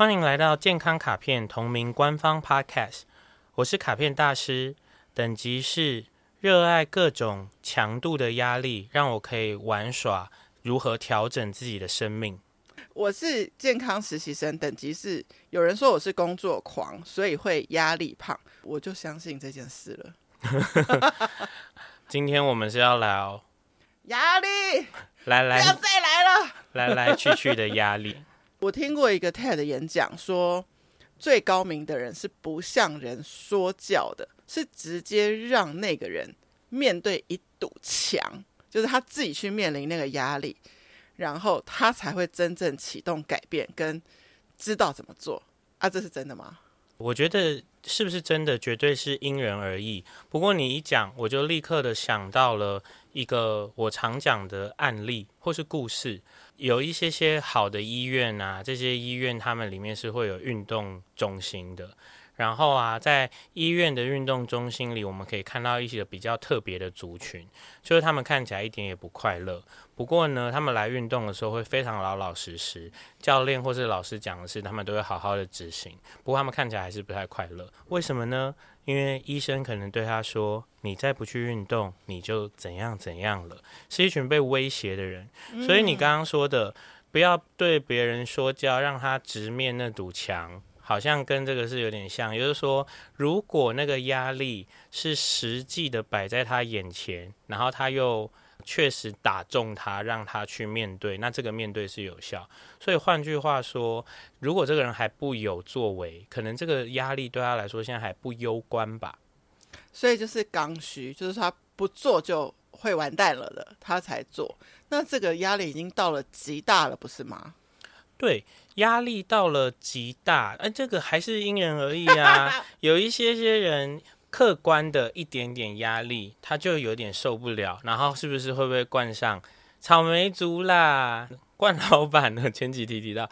欢迎来到健康卡片同名官方 Podcast，我是卡片大师，等级是热爱各种强度的压力，让我可以玩耍如何调整自己的生命。我是健康实习生，等级是有人说我是工作狂，所以会压力胖，我就相信这件事了。今天我们是要聊压力，来来，不要再来了，来来去去的压力。我听过一个 TED 演讲，说最高明的人是不向人说教的，是直接让那个人面对一堵墙，就是他自己去面临那个压力。然后他才会真正启动改变，跟知道怎么做啊？这是真的吗？我觉得是不是真的，绝对是因人而异。不过你一讲，我就立刻的想到了一个我常讲的案例或是故事。有一些些好的医院啊，这些医院他们里面是会有运动中心的。然后啊，在医院的运动中心里，我们可以看到一些比较特别的族群，就是他们看起来一点也不快乐。不过呢，他们来运动的时候会非常老老实实，教练或是老师讲的事，他们都会好好的执行。不过他们看起来还是不太快乐，为什么呢？因为医生可能对他说：“你再不去运动，你就怎样怎样了。”是一群被威胁的人。所以你刚刚说的，不要对别人说教，让他直面那堵墙。好像跟这个是有点像，也就是说，如果那个压力是实际的摆在他眼前，然后他又确实打中他，让他去面对，那这个面对是有效。所以换句话说，如果这个人还不有作为，可能这个压力对他来说现在还不攸关吧。所以就是刚需，就是他不做就会完蛋了的，他才做。那这个压力已经到了极大了，不是吗？对，压力到了极大，哎，这个还是因人而异啊。有一些些人客观的一点点压力，他就有点受不了，然后是不是会不会冠上草莓族啦？冠老板呢？前几题提到，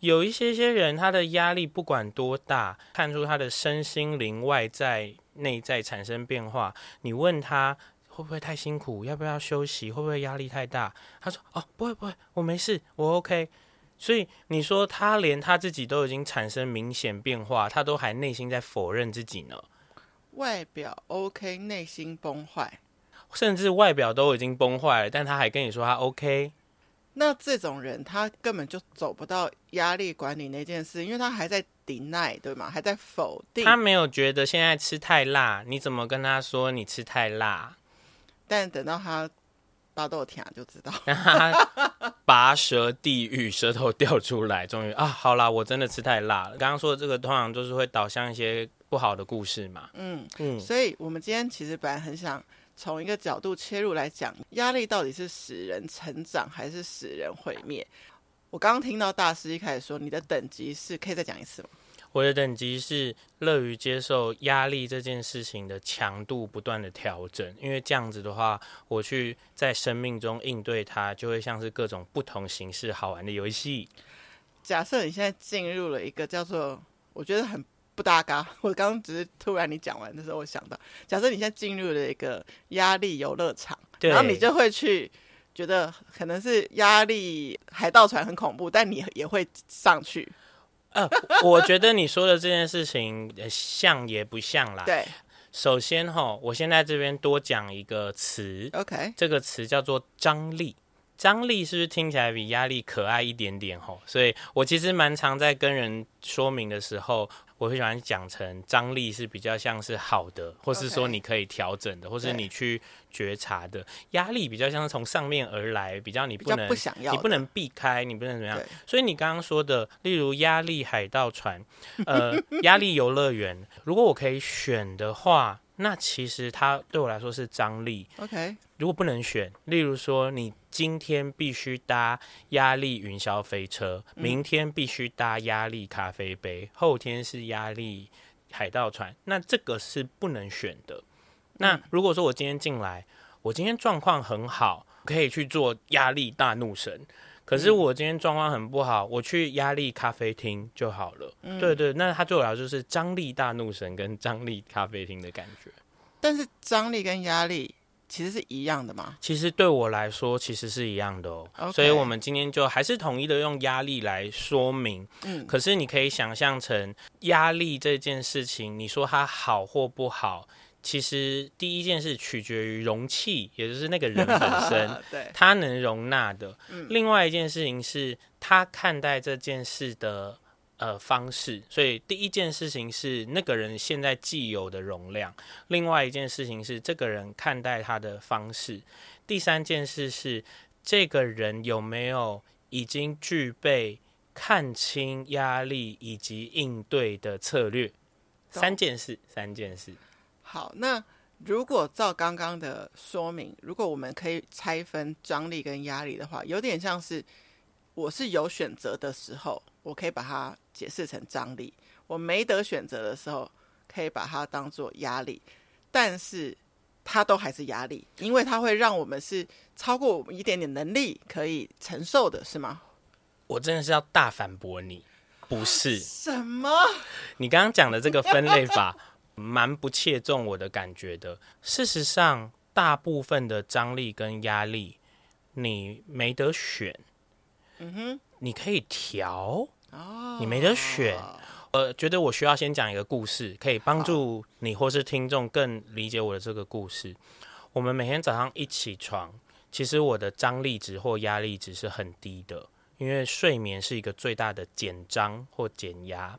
有一些些人他的压力不管多大，看出他的身心灵外在内在产生变化。你问他会不会太辛苦，要不要休息，会不会压力太大？他说哦，不会不会，我没事，我 OK。所以你说他连他自己都已经产生明显变化，他都还内心在否认自己呢？外表 OK，内心崩坏，甚至外表都已经崩坏了，但他还跟你说他 OK。那这种人他根本就走不到压力管理那件事，因为他还在 deny，对吗？还在否定。他没有觉得现在吃太辣，你怎么跟他说你吃太辣？但等到他。大豆甜就知道，拔舌地狱，舌头掉出来，终于啊，好啦，我真的吃太辣了。刚刚说的这个通常都是会导向一些不好的故事嘛。嗯嗯，所以我们今天其实本来很想从一个角度切入来讲，压力到底是使人成长还是使人毁灭？我刚刚听到大师一开始说你的等级是，可以再讲一次吗？我的等级是乐于接受压力这件事情的强度不断的调整，因为这样子的话，我去在生命中应对它，就会像是各种不同形式好玩的游戏。假设你现在进入了一个叫做我觉得很不搭嘎，我刚刚只是突然你讲完的时候，我想到，假设你现在进入了一个压力游乐场，然后你就会去觉得可能是压力海盗船很恐怖，但你也会上去。呃，我觉得你说的这件事情像也不像啦。对，首先哈，我先在这边多讲一个词，OK，这个词叫做张力。张力是不是听起来比压力可爱一点点？吼，所以我其实蛮常在跟人说明的时候。我会喜欢讲成张力是比较像是好的，或是说你可以调整的.或是你去觉察的。压力比较像是从上面而来，比较你不能不想要，你不能避开，你不能怎么样。所以你刚刚说的，例如压力海盗船，呃，压力游乐园，如果我可以选的话。那其实它对我来说是张力。OK，如果不能选，例如说你今天必须搭压力云霄飞车，明天必须搭压力咖啡杯，后天是压力海盗船，那这个是不能选的。那如果说我今天进来，我今天状况很好，可以去做压力大怒神。可是我今天状况很不好，我去压力咖啡厅就好了。嗯、对对，那他对我来说就是张力大怒神跟张力咖啡厅的感觉。但是张力跟压力其实是一样的吗？其实对我来说，其实是一样的哦。所以我们今天就还是统一的用压力来说明。嗯，可是你可以想象成压力这件事情，你说它好或不好，其实第一件事取决于容器，也就是那个人本身，对，他能容纳的。嗯，另外一件事情是他看待这件事的。呃，方式。所以第一件事情是那个人现在既有的容量，另外一件事情是这个人看待他的方式，第三件事是这个人有没有已经具备看清压力以及应对的策略。三件事，三件事。好，那如果照刚刚的说明，如果我们可以拆分张力跟压力的话，有点像是我是有选择的时候。我可以把它解释成张力，我没得选择的时候，可以把它当做压力，但是它都还是压力，因为它会让我们是超过我们一点点能力可以承受的，是吗？我真的是要大反驳你，不是。什么？你刚刚讲的这个分类法，蛮不切中我的感觉的。事实上，大部分的张力跟压力，你没得选。嗯哼。你可以调哦，你没得选。呃，觉得我需要先讲一个故事，可以帮助你或是听众更理解我的这个故事。我们每天早上一起床，其实我的张力值或压力值是很低的，因为睡眠是一个最大的减张或减压。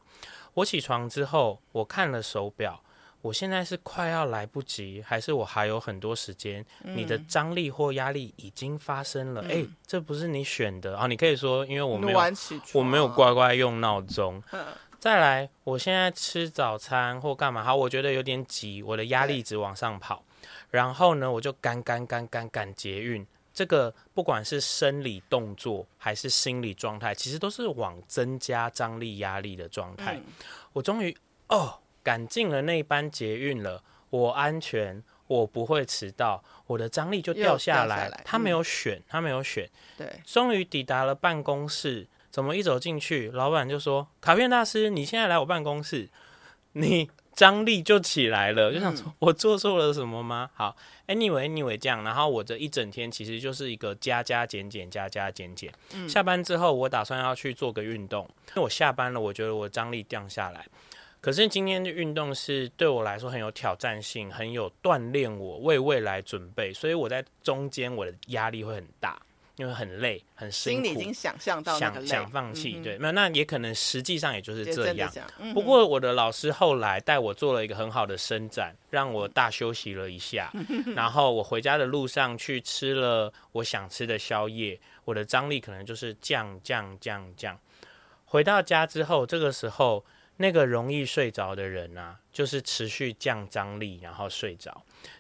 我起床之后，我看了手表。我现在是快要来不及，还是我还有很多时间？嗯、你的张力或压力已经发生了，哎、嗯欸，这不是你选的啊！你可以说，因为我没有，我没有乖乖用闹钟。再来，我现在吃早餐或干嘛？好，我觉得有点挤，我的压力一直往上跑。然后呢，我就赶赶赶赶赶捷运。这个不管是生理动作还是心理状态，其实都是往增加张力压力的状态。嗯、我终于哦。赶进了那班捷运了，我安全，我不会迟到，我的张力就掉下来。下来他没有选，嗯、他没有选。对，终于抵达了办公室，怎么一走进去，老板就说：“卡片大师，你现在来我办公室，你 张力就起来了。”就想说，我做错了什么吗？好，anyway，anyway，这样，然后我这一整天其实就是一个加加减减，加加减减。嗯、下班之后，我打算要去做个运动，因为我下班了，我觉得我张力降下来。可是今天的运动是对我来说很有挑战性，很有锻炼我为未来准备，所以我在中间我的压力会很大，因为很累，很辛苦。心里已经想象到想想放弃，嗯、对，没有，那也可能实际上也就是这样。嗯、不过我的老师后来带我做了一个很好的伸展，让我大休息了一下，然后我回家的路上去吃了我想吃的宵夜，我的张力可能就是降降降降。回到家之后，这个时候。那个容易睡着的人啊，就是持续降张力，然后睡着；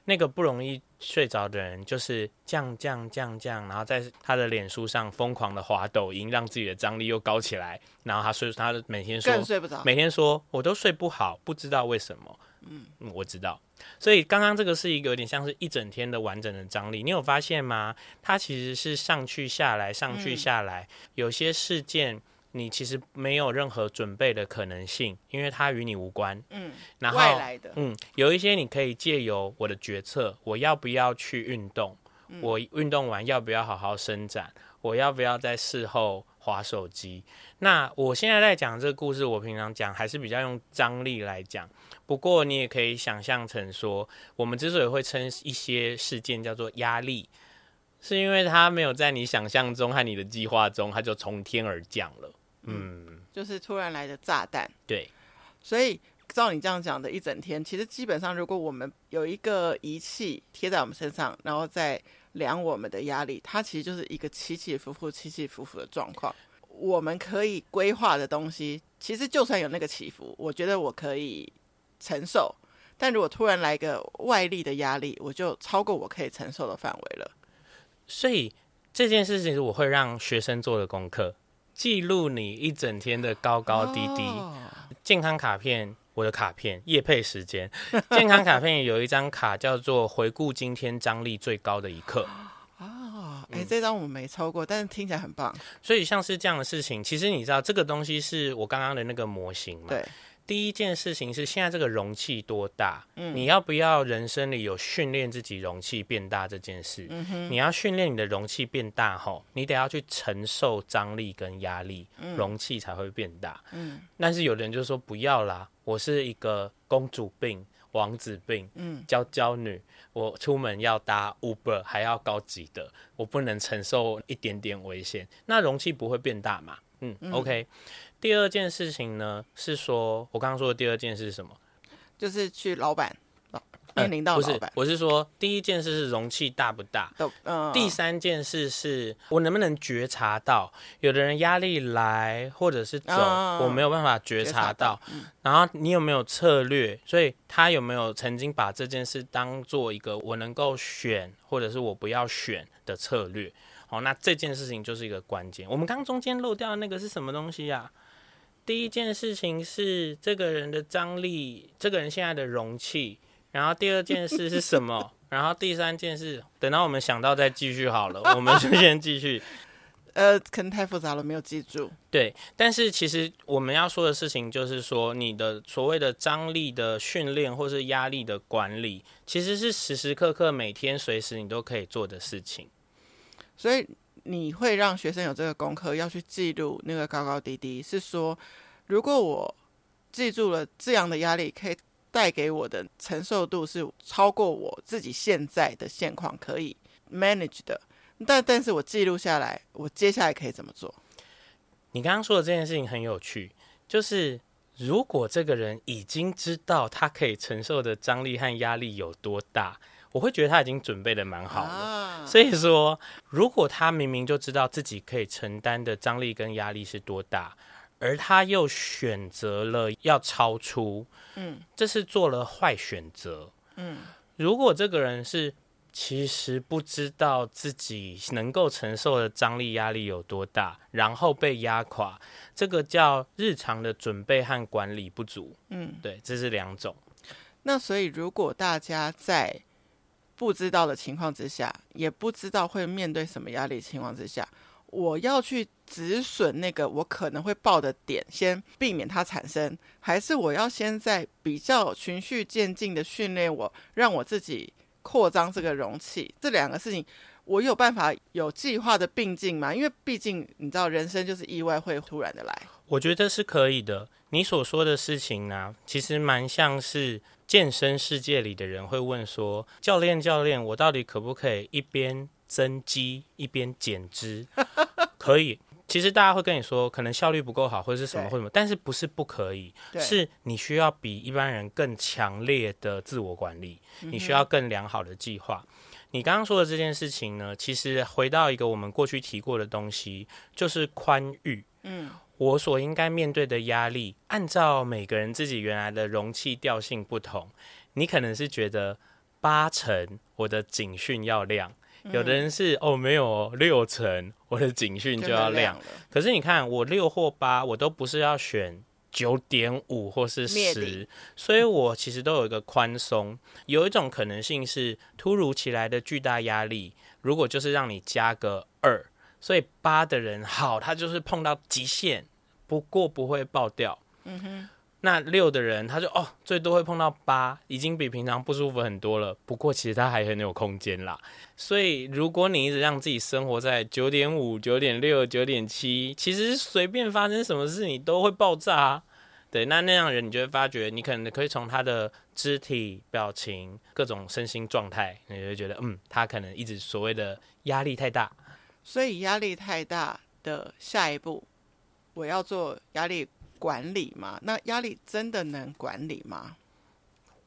那个不容易睡着的人，就是降降降降，然后在他的脸书上疯狂的滑抖音，让自己的张力又高起来。然后他睡，他每天说睡不着，每天说我都睡不好，不知道为什么。嗯，我知道。所以刚刚这个是一个有点像是一整天的完整的张力，你有发现吗？它其实是上去下来，上去下来，嗯、有些事件。你其实没有任何准备的可能性，因为它与你无关。嗯，然后外来的，嗯，有一些你可以借由我的决策，我要不要去运动？嗯、我运动完要不要好好伸展？我要不要在事后划手机？那我现在在讲这个故事，我平常讲还是比较用张力来讲。不过你也可以想象成说，我们之所以会称一些事件叫做压力，是因为它没有在你想象中和你的计划中，它就从天而降了。嗯，就是突然来的炸弹。对，所以照你这样讲的一整天，其实基本上，如果我们有一个仪器贴在我们身上，然后再量我们的压力，它其实就是一个起起伏伏、起起伏伏的状况。我们可以规划的东西，其实就算有那个起伏，我觉得我可以承受。但如果突然来个外力的压力，我就超过我可以承受的范围了。所以这件事情是我会让学生做的功课。记录你一整天的高高低低。Oh. 健康卡片，我的卡片，夜配时间。健康卡片有一张卡叫做“回顾今天张力最高的一刻”。哦，哎，这张我没抽过，但是听起来很棒。所以像是这样的事情，其实你知道这个东西是我刚刚的那个模型嘛？对。第一件事情是现在这个容器多大？嗯，你要不要人生里有训练自己容器变大这件事？你要训练你的容器变大吼，你得要去承受张力跟压力，嗯，容器才会变大。嗯，但是有的人就说不要啦，我是一个公主病、王子病、嗯，娇娇女，我出门要搭 Uber 还要高级的，我不能承受一点点危险，那容器不会变大嘛？嗯，嗯，OK。第二件事情呢，是说我刚刚说的第二件事是什么？就是去老板面临到老板、呃。不是，我是说第一件事是容器大不大？嗯、第三件事是我能不能觉察到有的人压力来或者是走，嗯、我没有办法觉察到。察嗯、然后你有没有策略？所以他有没有曾经把这件事当做一个我能够选或者是我不要选的策略？好，那这件事情就是一个关键。我们刚中间漏掉的那个是什么东西呀、啊？第一件事情是这个人的张力，这个人现在的容器。然后第二件事是什么？然后第三件事，等到我们想到再继续好了。我们就先继续。呃，可能太复杂了，没有记住。对，但是其实我们要说的事情就是说，你的所谓的张力的训练或是压力的管理，其实是时时刻刻、每天随时你都可以做的事情。所以。你会让学生有这个功课，要去记录那个高高低低，是说，如果我记住了这样的压力，可以带给我的承受度是超过我自己现在的现况可以 manage 的，但但是我记录下来，我接下来可以怎么做？你刚刚说的这件事情很有趣，就是如果这个人已经知道他可以承受的张力和压力有多大。我会觉得他已经准备的蛮好了，啊、所以说，如果他明明就知道自己可以承担的张力跟压力是多大，而他又选择了要超出，嗯，这是做了坏选择，嗯。如果这个人是其实不知道自己能够承受的张力压力有多大，然后被压垮，这个叫日常的准备和管理不足，嗯，对，这是两种。那所以如果大家在不知道的情况之下，也不知道会面对什么压力情况之下，我要去止损那个我可能会爆的点，先避免它产生，还是我要先在比较循序渐进的训练我，让我自己扩张这个容器？这两个事情，我有办法有计划的并进嘛？因为毕竟你知道，人生就是意外会突然的来。我觉得是可以的。你所说的事情呢，其实蛮像是。健身世界里的人会问说：“教练，教练，我到底可不可以一边增肌一边减脂？”可以。其实大家会跟你说，可能效率不够好，或者是什么或什么，但是不是不可以？是你需要比一般人更强烈的自我管理，你需要更良好的计划。你刚刚说的这件事情呢，其实回到一个我们过去提过的东西，就是宽裕。嗯。我所应该面对的压力，按照每个人自己原来的容器调性不同，你可能是觉得八成我的警讯要亮，嗯、有的人是哦没有六成我的警讯就要亮。了可是你看我六或八，我都不是要选九点五或是十，所以我其实都有一个宽松。有一种可能性是突如其来的巨大压力，如果就是让你加个二，所以八的人好，他就是碰到极限。不过不会爆掉，嗯哼。那六的人，他就哦，最多会碰到八，已经比平常不舒服很多了。不过其实他还很有空间啦。所以如果你一直让自己生活在九点五、九点六、九点七，其实随便发生什么事你都会爆炸啊。对，那那样人你就会发觉，你可能可以从他的肢体表情、各种身心状态，你就会觉得嗯，他可能一直所谓的压力太大。所以压力太大的下一步。我要做压力管理吗？那压力真的能管理吗？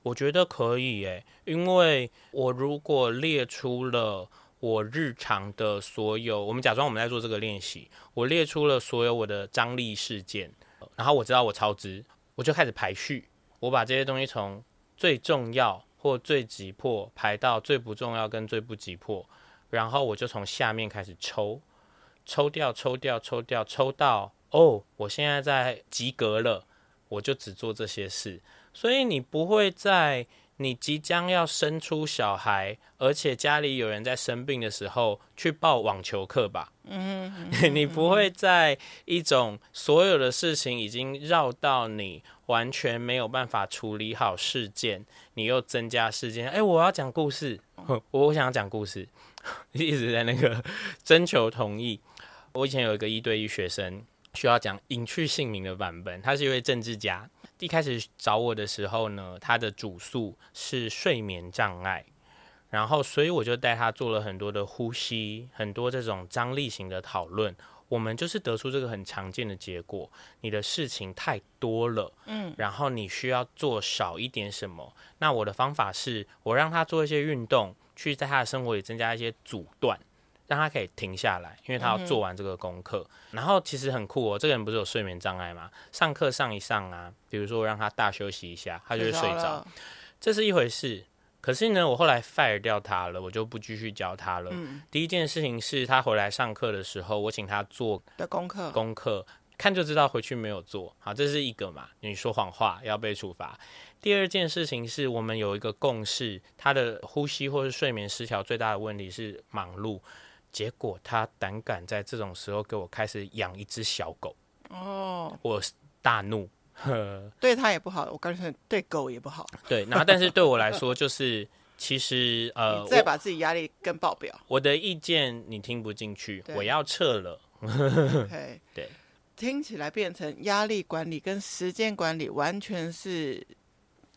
我觉得可以诶，因为我如果列出了我日常的所有，我们假装我们在做这个练习，我列出了所有我的张力事件，然后我知道我超支，我就开始排序，我把这些东西从最重要或最急迫排到最不重要跟最不急迫，然后我就从下面开始抽，抽掉，抽掉，抽掉，抽到。哦，oh, 我现在在及格了，我就只做这些事。所以你不会在你即将要生出小孩，而且家里有人在生病的时候去报网球课吧？嗯，你不会在一种所有的事情已经绕到你完全没有办法处理好事件，你又增加事件，哎，我要讲故事，我想讲故事，一直在那个 征求同意。我以前有一个一对一学生，需要讲隐去姓名的版本，他是一位政治家。一开始找我的时候呢，他的主诉是睡眠障碍，然后所以我就带他做了很多的呼吸，很多这种张力型的讨论。我们就是得出这个很常见的结果：你的事情太多了，嗯，然后你需要做少一点什么。那我的方法是我让他做一些运动，去在他的生活里增加一些阻断。让他可以停下来，因为他要做完这个功课。嗯、然后其实很酷哦，这个人不是有睡眠障碍吗？上课上一上啊，比如说让他大休息一下，他就会睡着，这是一回事。可是呢，我后来 fire 掉他了，我就不继续教他了。嗯、第一件事情是他回来上课的时候，我请他做的功课，功课看就知道回去没有做。好，这是一个嘛，你说谎话要被处罚。第二件事情是我们有一个共识，他的呼吸或是睡眠失调最大的问题是忙碌。结果他胆敢在这种时候给我开始养一只小狗哦，我大怒，呵，对他也不好，我告诉你，对狗也不好。对，然后但是对我来说，就是其实呃，再把自己压力更爆表。我的意见你听不进去，我要撤了。Okay, 对，听起来变成压力管理跟时间管理完全是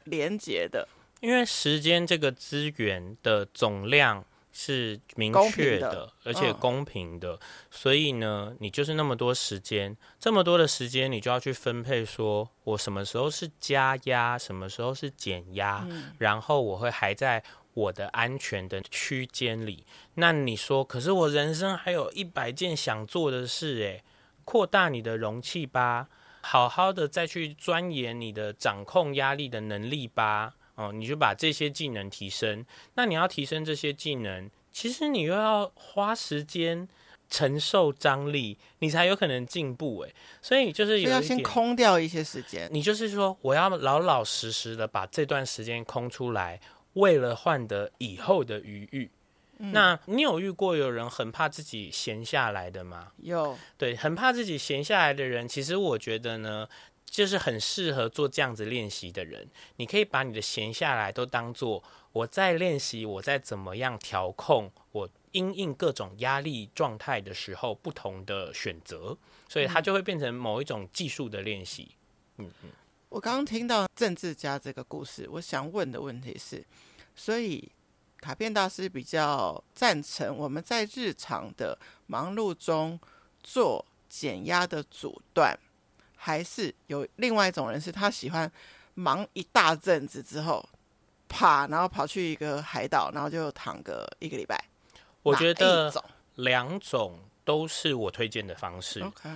连结的，因为时间这个资源的总量。是明确的，的而且公平的，嗯、所以呢，你就是那么多时间，这么多的时间，你就要去分配，说我什么时候是加压，什么时候是减压，嗯、然后我会还在我的安全的区间里。那你说，可是我人生还有一百件想做的事，诶，扩大你的容器吧，好好的再去钻研你的掌控压力的能力吧。哦，你就把这些技能提升。那你要提升这些技能，其实你又要花时间承受张力，你才有可能进步。诶，所以就是有要先空掉一些时间。你就是说，我要老老实实的把这段时间空出来，为了换得以后的余裕。嗯、那你有遇过有人很怕自己闲下来的吗？有，对，很怕自己闲下来的人，其实我觉得呢。就是很适合做这样子练习的人，你可以把你的闲下来都当做我在练习，我在怎么样调控我因应各种压力状态的时候不同的选择，所以它就会变成某一种技术的练习。嗯嗯，我刚刚听到政治家这个故事，我想问的问题是，所以卡片大师比较赞成我们在日常的忙碌中做减压的阻断。还是有另外一种人，是他喜欢忙一大阵子之后，啪，然后跑去一个海岛，然后就躺个一个礼拜。我觉得两种都是我推荐的方式。OK。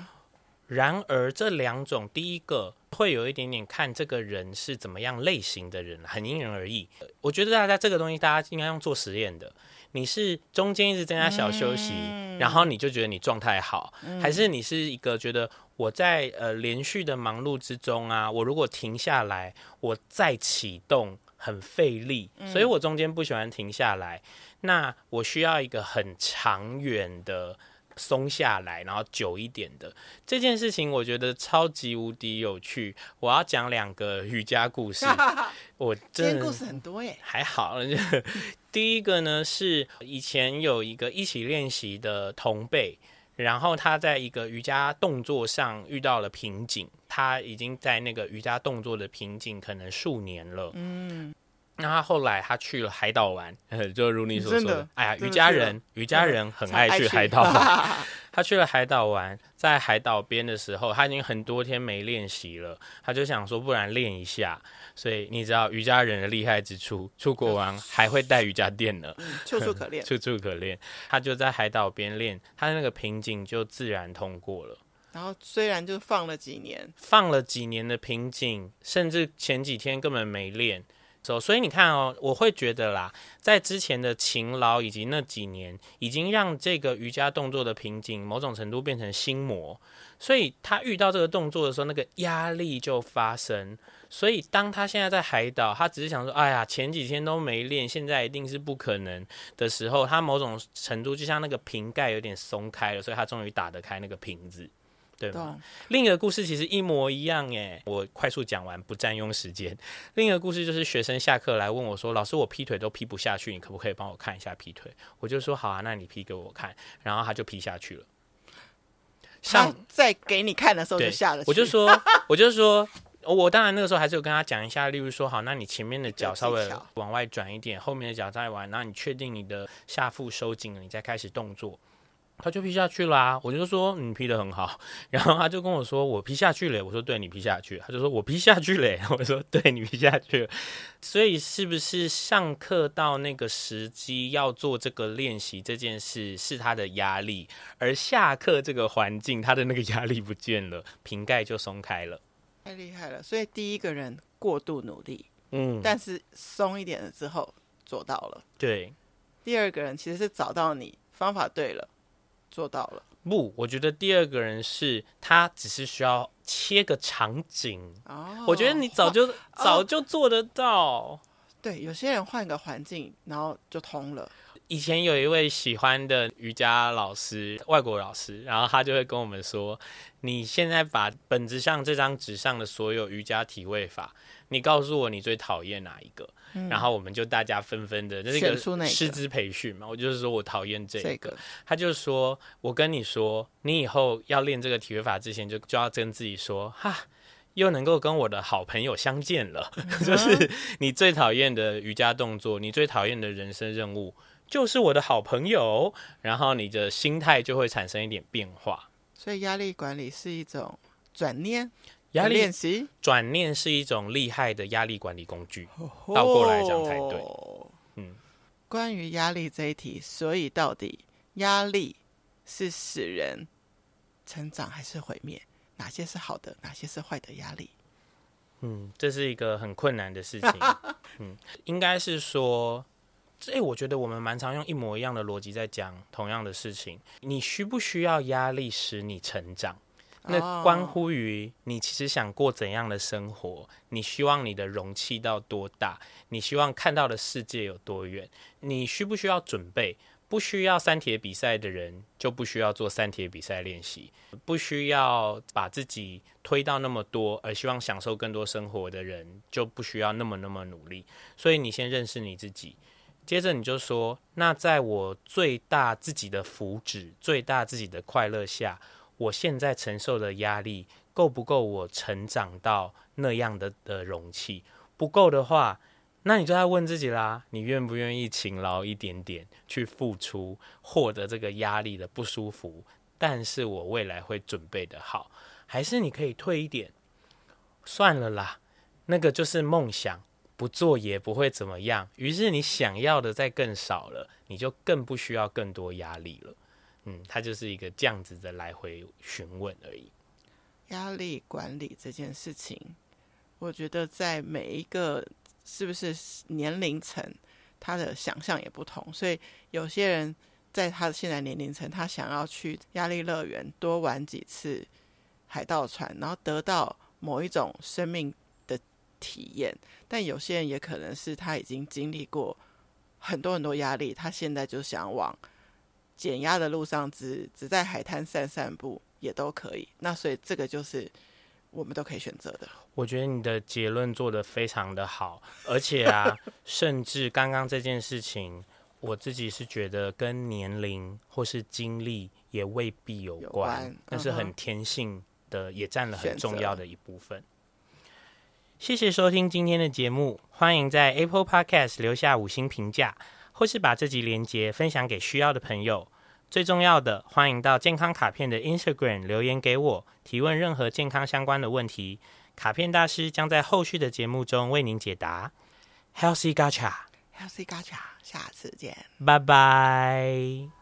然而这两种，第一个会有一点点看这个人是怎么样类型的人，很因人而异。我觉得大家这个东西，大家应该用做实验的。你是中间一直增加小休息，嗯、然后你就觉得你状态好，嗯、还是你是一个觉得我在呃连续的忙碌之中啊，我如果停下来，我再启动很费力，所以我中间不喜欢停下来，嗯、那我需要一个很长远的。松下来，然后久一点的这件事情，我觉得超级无敌有趣。我要讲两个瑜伽故事，我真的故事很多耶。还好，第一个呢是以前有一个一起练习的同辈，然后他在一个瑜伽动作上遇到了瓶颈，他已经在那个瑜伽动作的瓶颈可能数年了。嗯。那他后来他去了海岛玩，就如你所说的，的哎呀，瑜伽人，瑜伽人很爱去海岛。他去了海岛玩，在海岛边的时候，他已经很多天没练习了，他就想说，不然练一下。所以你知道瑜伽人的厉害之处，出国玩还会带瑜伽垫呢，处处可练，处处可练。他就在海岛边练，他的那个瓶颈就自然通过了。然后虽然就放了几年，放了几年的瓶颈，甚至前几天根本没练。所以你看哦，我会觉得啦，在之前的勤劳以及那几年，已经让这个瑜伽动作的瓶颈某种程度变成心魔。所以他遇到这个动作的时候，那个压力就发生。所以当他现在在海岛，他只是想说：“哎呀，前几天都没练，现在一定是不可能的时候。”他某种程度就像那个瓶盖有点松开了，所以他终于打得开那个瓶子。对吗？另一个故事其实一模一样哎，我快速讲完，不占用时间。另一个故事就是学生下课来问我说：“老师，我劈腿都劈不下去，你可不可以帮我看一下劈腿？”我就说：“好啊，那你劈给我看。”然后他就劈下去了。上在给你看的时候就下了，我就说，我就说。我当然那个时候还是有跟他讲一下，例如说，好，那你前面的脚稍微往外转一点，后面的脚再弯，然后你确定你的下腹收紧了，你再开始动作，他就批下去啦。我就说你批的很好，然后他就跟我说我批下去了，我说对，你批下去，他就说我批下去了，我说对，你批下去了。所以是不是上课到那个时机要做这个练习这件事是他的压力，而下课这个环境他的那个压力不见了，瓶盖就松开了。太厉害了！所以第一个人过度努力，嗯，但是松一点了之后做到了。对，第二个人其实是找到你方法对了，做到了。不，我觉得第二个人是他只是需要切个场景。哦，我觉得你早就、哦、早就做得到。对，有些人换个环境，然后就通了。以前有一位喜欢的瑜伽老师，外国老师，然后他就会跟我们说：“你现在把本子上这张纸上的所有瑜伽体位法，你告诉我你最讨厌哪一个？”嗯、然后我们就大家纷纷的，那个师资培训嘛，我就是说我讨厌这个。这个、他就说：“我跟你说，你以后要练这个体位法之前就，就就要跟自己说，哈，又能够跟我的好朋友相见了，嗯、就是你最讨厌的瑜伽动作，你最讨厌的人生任务。”就是我的好朋友，然后你的心态就会产生一点变化。所以压力管理是一种转念，压力练习转念是一种厉害的压力管理工具。倒过来讲才对。嗯，关于压力这一题，所以到底压力是使人成长还是毁灭？哪些是好的，哪些是坏的压力？嗯，这是一个很困难的事情。嗯，应该是说。这我觉得我们蛮常用一模一样的逻辑在讲同样的事情。你需不需要压力使你成长？那关乎于你其实想过怎样的生活？你希望你的容器到多大？你希望看到的世界有多远？你需不需要准备？不需要三铁比赛的人就不需要做三铁比赛练习。不需要把自己推到那么多，而希望享受更多生活的人就不需要那么那么努力。所以你先认识你自己。接着你就说，那在我最大自己的福祉、最大自己的快乐下，我现在承受的压力够不够我成长到那样的的容器？不够的话，那你就在问自己啦，你愿不愿意勤劳一点点去付出，获得这个压力的不舒服？但是我未来会准备的好，还是你可以退一点，算了啦，那个就是梦想。不做也不会怎么样，于是你想要的再更少了，你就更不需要更多压力了。嗯，它就是一个这样子的来回询问而已。压力管理这件事情，我觉得在每一个是不是年龄层，他的想象也不同，所以有些人在他的现在年龄层，他想要去压力乐园多玩几次海盗船，然后得到某一种生命体验，但有些人也可能是他已经经历过很多很多压力，他现在就想往减压的路上只，只只在海滩散散步也都可以。那所以这个就是我们都可以选择的。我觉得你的结论做得非常的好，而且啊，甚至刚刚这件事情，我自己是觉得跟年龄或是经历也未必有关，有关但是很天性的，也占了很重要的一部分。谢谢收听今天的节目，欢迎在 Apple Podcast 留下五星评价，或是把这集连接分享给需要的朋友。最重要的，欢迎到健康卡片的 Instagram 留言给我，提问任何健康相关的问题，卡片大师将在后续的节目中为您解答。Healthy Gacha，Healthy Gacha，下次见，拜拜。